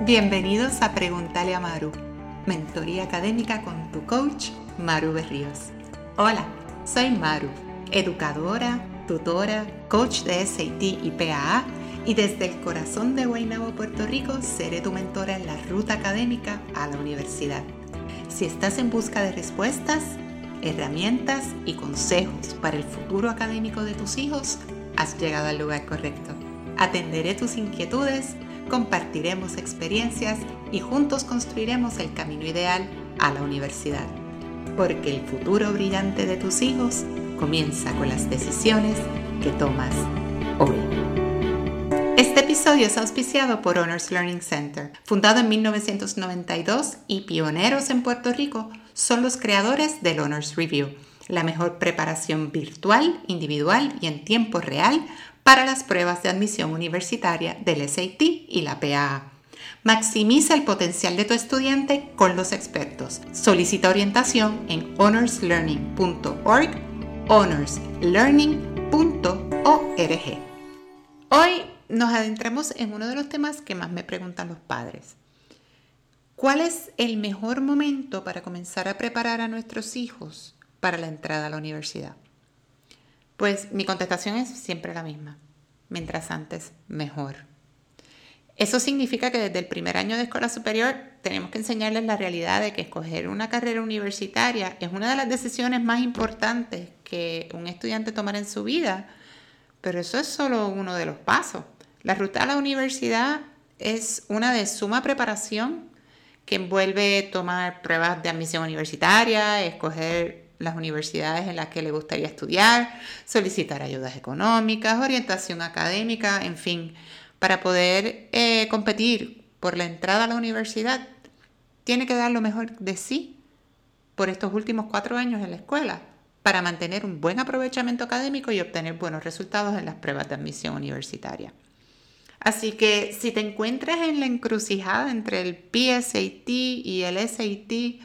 Bienvenidos a Pregúntale a Maru, mentoría académica con tu coach Maru Berríos. Hola, soy Maru, educadora, tutora, coach de SAT y PAA y desde el corazón de Guaynabo, Puerto Rico, seré tu mentora en la ruta académica a la universidad. Si estás en busca de respuestas, herramientas y consejos para el futuro académico de tus hijos, has llegado al lugar correcto. Atenderé tus inquietudes compartiremos experiencias y juntos construiremos el camino ideal a la universidad. Porque el futuro brillante de tus hijos comienza con las decisiones que tomas hoy. Este episodio es auspiciado por Honors Learning Center. Fundado en 1992 y pioneros en Puerto Rico, son los creadores del Honors Review, la mejor preparación virtual, individual y en tiempo real para las pruebas de admisión universitaria del SAT y la PAA. Maximiza el potencial de tu estudiante con los expertos. Solicita orientación en honorslearning.org, honorslearning.org. Hoy nos adentramos en uno de los temas que más me preguntan los padres. ¿Cuál es el mejor momento para comenzar a preparar a nuestros hijos para la entrada a la universidad? Pues mi contestación es siempre la misma. Mientras antes, mejor. Eso significa que desde el primer año de escuela superior tenemos que enseñarles la realidad de que escoger una carrera universitaria es una de las decisiones más importantes que un estudiante tomará en su vida, pero eso es solo uno de los pasos. La ruta a la universidad es una de suma preparación que envuelve tomar pruebas de admisión universitaria, escoger las universidades en las que le gustaría estudiar, solicitar ayudas económicas, orientación académica, en fin, para poder eh, competir por la entrada a la universidad, tiene que dar lo mejor de sí por estos últimos cuatro años en la escuela para mantener un buen aprovechamiento académico y obtener buenos resultados en las pruebas de admisión universitaria. Así que si te encuentras en la encrucijada entre el PSAT y el SAT,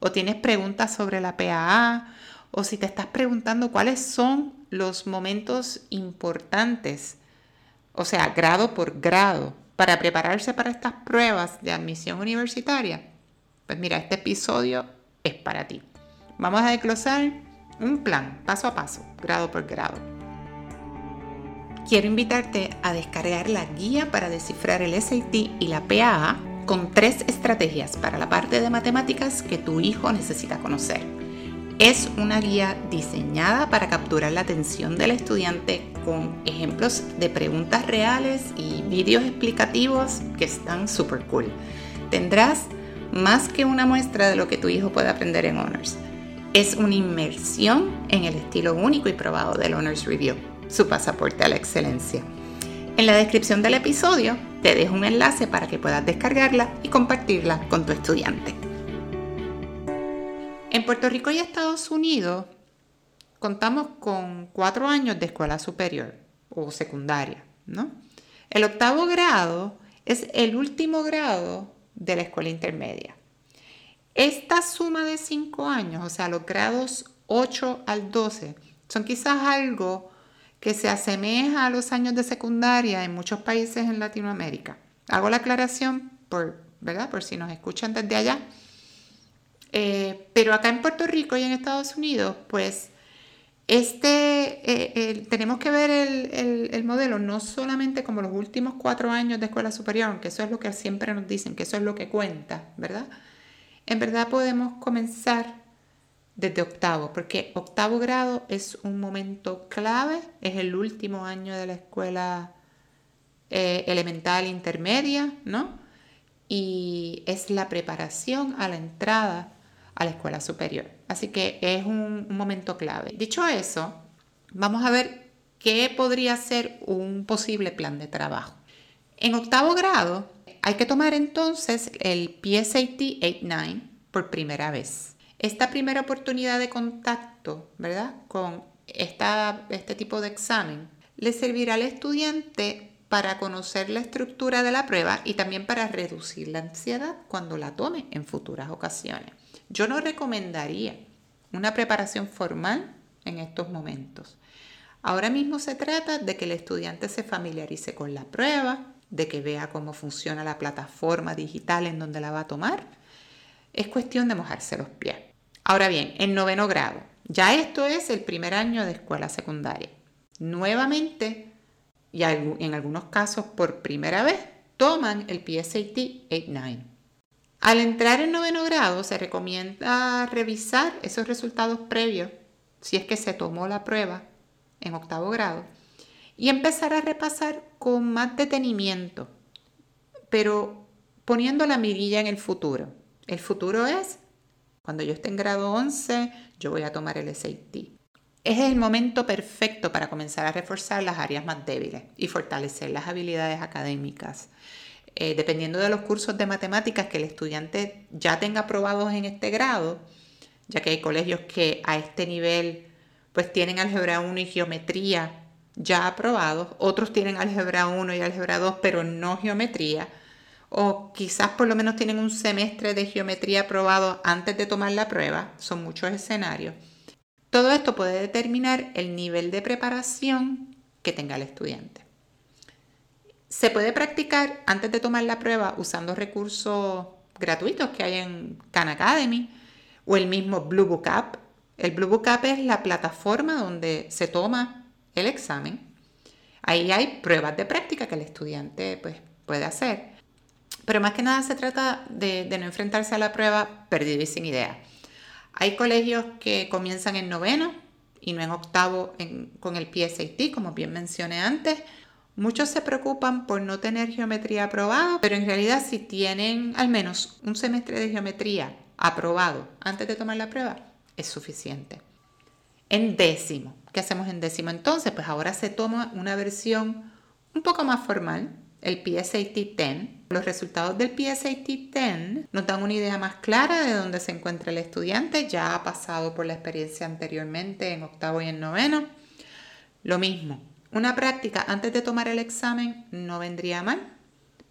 o tienes preguntas sobre la PAA o si te estás preguntando cuáles son los momentos importantes, o sea, grado por grado, para prepararse para estas pruebas de admisión universitaria, pues mira, este episodio es para ti. Vamos a desglosar un plan paso a paso, grado por grado. Quiero invitarte a descargar la guía para descifrar el SAT y la PAA con tres estrategias para la parte de matemáticas que tu hijo necesita conocer. Es una guía diseñada para capturar la atención del estudiante con ejemplos de preguntas reales y vídeos explicativos que están súper cool. Tendrás más que una muestra de lo que tu hijo puede aprender en Honors. Es una inmersión en el estilo único y probado del Honors Review, su pasaporte a la excelencia. En la descripción del episodio te dejo un enlace para que puedas descargarla y compartirla con tu estudiante. En Puerto Rico y Estados Unidos contamos con cuatro años de escuela superior o secundaria, ¿no? El octavo grado es el último grado de la escuela intermedia. Esta suma de cinco años, o sea, los grados 8 al 12, son quizás algo que se asemeja a los años de secundaria en muchos países en Latinoamérica. Hago la aclaración por, ¿verdad? por si nos escuchan desde allá. Eh, pero acá en Puerto Rico y en Estados Unidos, pues este, eh, tenemos que ver el, el, modelo no solamente como los últimos cuatro años de escuela superior, aunque eso es lo que siempre nos dicen, que eso es lo que cuenta, ¿verdad? En verdad podemos comenzar desde octavo, porque octavo grado es un momento clave, es el último año de la escuela eh, elemental intermedia, ¿no? Y es la preparación a la entrada a la escuela superior. Así que es un, un momento clave. Dicho eso, vamos a ver qué podría ser un posible plan de trabajo. En octavo grado hay que tomar entonces el PSAT 8-9 por primera vez. Esta primera oportunidad de contacto, ¿verdad? Con este tipo de examen, le servirá al estudiante para conocer la estructura de la prueba y también para reducir la ansiedad cuando la tome en futuras ocasiones. Yo no recomendaría una preparación formal en estos momentos. Ahora mismo se trata de que el estudiante se familiarice con la prueba, de que vea cómo funciona la plataforma digital en donde la va a tomar. Es cuestión de mojarse los pies. Ahora bien, en noveno grado, ya esto es el primer año de escuela secundaria. Nuevamente, y en algunos casos por primera vez, toman el PSAT 8-9. Al entrar en noveno grado, se recomienda revisar esos resultados previos, si es que se tomó la prueba en octavo grado, y empezar a repasar con más detenimiento, pero poniendo la mirilla en el futuro. El futuro es, cuando yo esté en grado 11, yo voy a tomar el SAT. Es el momento perfecto para comenzar a reforzar las áreas más débiles y fortalecer las habilidades académicas. Eh, dependiendo de los cursos de matemáticas que el estudiante ya tenga aprobados en este grado, ya que hay colegios que a este nivel pues tienen álgebra 1 y geometría ya aprobados, otros tienen álgebra 1 y álgebra 2 pero no geometría, o quizás por lo menos tienen un semestre de geometría aprobado antes de tomar la prueba, son muchos escenarios. Todo esto puede determinar el nivel de preparación que tenga el estudiante. Se puede practicar antes de tomar la prueba usando recursos gratuitos que hay en Khan Academy o el mismo Blue Book App. El Blue Book App es la plataforma donde se toma el examen. Ahí hay pruebas de práctica que el estudiante pues, puede hacer. Pero más que nada se trata de, no enfrentarse a la prueba perdido y sin idea. Hay colegios que comienzan en noveno y no en octavo con el PSAT, como bien mencioné antes. Muchos se preocupan por no tener geometría aprobada, pero en realidad si tienen al menos un semestre de geometría aprobado antes de tomar la prueba, es suficiente. En décimo, ¿qué hacemos en décimo entonces? Pues ahora se toma una versión un poco más formal, el PSAT 10. Los resultados del PSAT 10 nos dan una idea más clara de dónde se encuentra el estudiante, ya ha pasado por la experiencia anteriormente en octavo y en noveno. Lo mismo, una práctica antes de tomar el examen no vendría mal,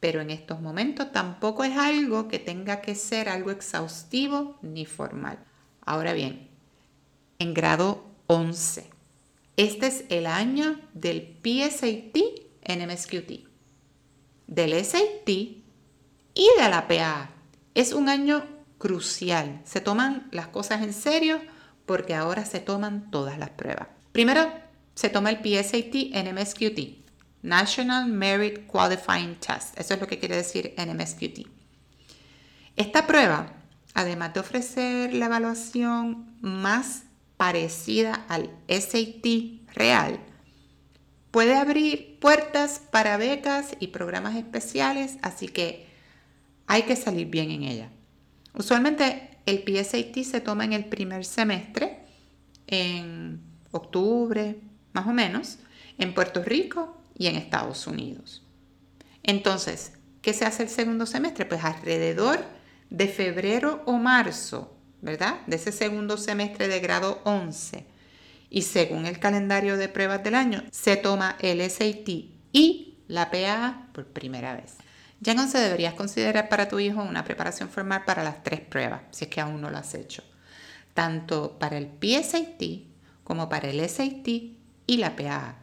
pero en estos momentos tampoco es algo que tenga que ser algo exhaustivo ni formal. Ahora bien, en grado 11, este es el año del PSAT en MSQT, del SAT y de la PA. Es un año crucial. Se toman las cosas en serio porque ahora se toman todas las pruebas. Primero, se toma el PSAT NMSQT, National Merit Qualifying Test. Eso es lo que quiere decir NMSQT. Esta prueba, además de ofrecer la evaluación más parecida al SAT real, puede abrir puertas para becas y programas especiales, así que hay que salir bien en ella. Usualmente el PSAT se toma en el primer semestre, en octubre, más o menos, en Puerto Rico y en Estados Unidos. Entonces, ¿qué se hace el segundo semestre? Pues alrededor de febrero o marzo, ¿verdad? De ese segundo semestre de grado 11. Y según el calendario de pruebas del año, se toma el SAT y la PA por primera vez. Ya entonces deberías considerar para tu hijo una preparación formal para las tres pruebas, si es que aún no lo has hecho. Tanto para el PSAT como para el SAT y la PAA.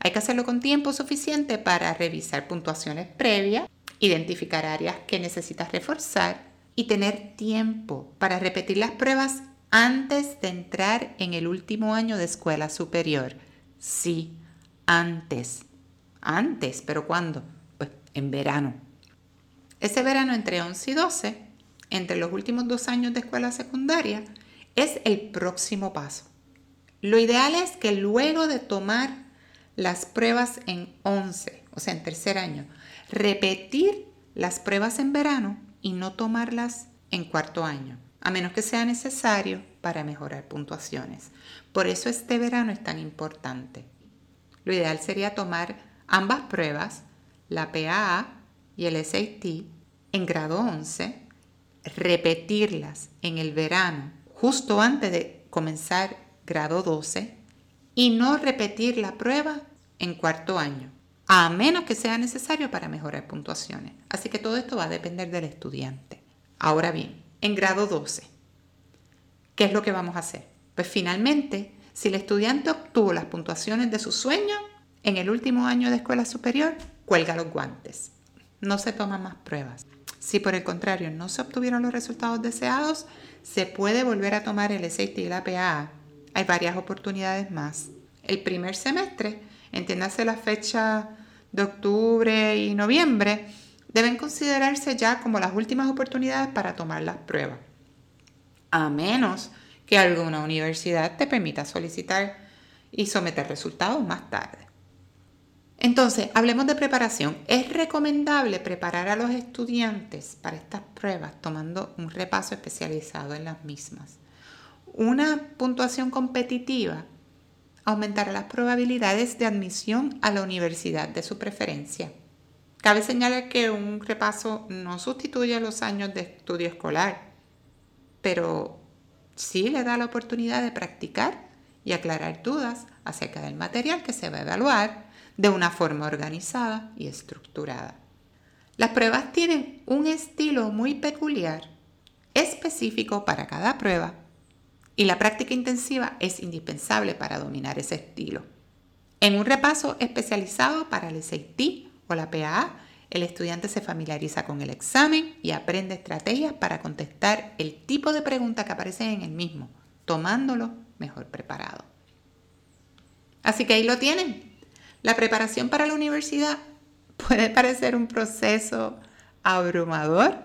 Hay que hacerlo con tiempo suficiente para revisar puntuaciones previas, identificar áreas que necesitas reforzar y tener tiempo para repetir las pruebas antes de entrar en el último año de escuela superior. Sí, antes. Antes, pero ¿cuándo? Pues en verano. Ese verano entre 11 y 12, entre los últimos dos años de escuela secundaria, es el próximo paso. Lo ideal es que luego de tomar las pruebas en 11, o sea, en tercer año, repetir las pruebas en verano y no tomarlas en cuarto año, a menos que sea necesario para mejorar puntuaciones. Por eso este verano es tan importante. Lo ideal sería tomar ambas pruebas, la PAA y el SAT, en grado 11, repetirlas en el verano, justo antes de comenzar grado 12 y no repetir la prueba en cuarto año, a menos que sea necesario para mejorar puntuaciones. Así que todo esto va a depender del estudiante. Ahora bien, en grado 12, ¿qué es lo que vamos a hacer? Pues finalmente, si el estudiante obtuvo las puntuaciones de su sueño en el último año de escuela superior, cuelga los guantes. No se toman más pruebas. Si por el contrario no se obtuvieron los resultados deseados, se puede volver a tomar el SAT y la PA. Hay varias oportunidades más. El primer semestre, entiéndase la fecha de octubre y noviembre, deben considerarse ya como las últimas oportunidades para tomar las pruebas. A menos que alguna universidad te permita solicitar y someter resultados más tarde. Entonces, hablemos de preparación. Es recomendable preparar a los estudiantes para estas pruebas tomando un repaso especializado en las mismas. Una puntuación competitiva aumentará las probabilidades de admisión a la universidad de su preferencia. Cabe señalar que un repaso no sustituye los años de estudio escolar, pero sí le da la oportunidad de practicar y aclarar dudas acerca del material que se va a evaluar de una forma organizada y estructurada. Las pruebas tienen un estilo muy peculiar, específico para cada prueba, y la práctica intensiva es indispensable para dominar ese estilo. En un repaso especializado para el SAT o la PAA, el estudiante se familiariza con el examen y aprende estrategias para contestar el tipo de pregunta que aparece en el mismo, tomándolo mejor preparado. Así que ahí lo tienen, la preparación para la universidad puede parecer un proceso abrumador,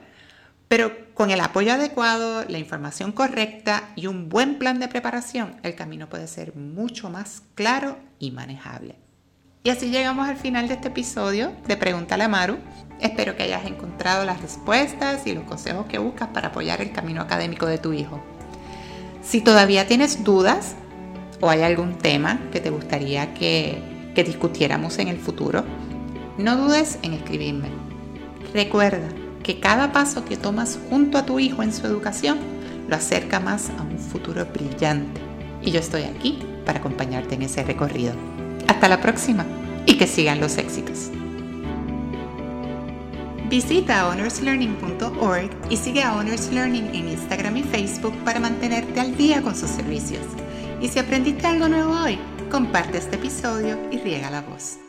pero con el apoyo adecuado, la información correcta y un buen plan de preparación, el camino puede ser mucho más claro y manejable. Y así llegamos al final de este episodio de Pregúntale a Maru. Espero que hayas encontrado las respuestas y los consejos que buscas para apoyar el camino académico de tu hijo. Si todavía tienes dudas o hay algún tema que te gustaría que que discutiéramos en el futuro, no dudes en escribirme. Recuerda que cada paso que tomas junto a tu hijo en su educación lo acerca más a un futuro brillante. Y yo estoy aquí para acompañarte en ese recorrido. Hasta la próxima y que sigan los éxitos. Visita honorslearning.org y sigue a Honors Learning en Instagram y Facebook para mantenerte al día con sus servicios. Y si aprendiste algo nuevo hoy, comparte este episodio y riega la voz.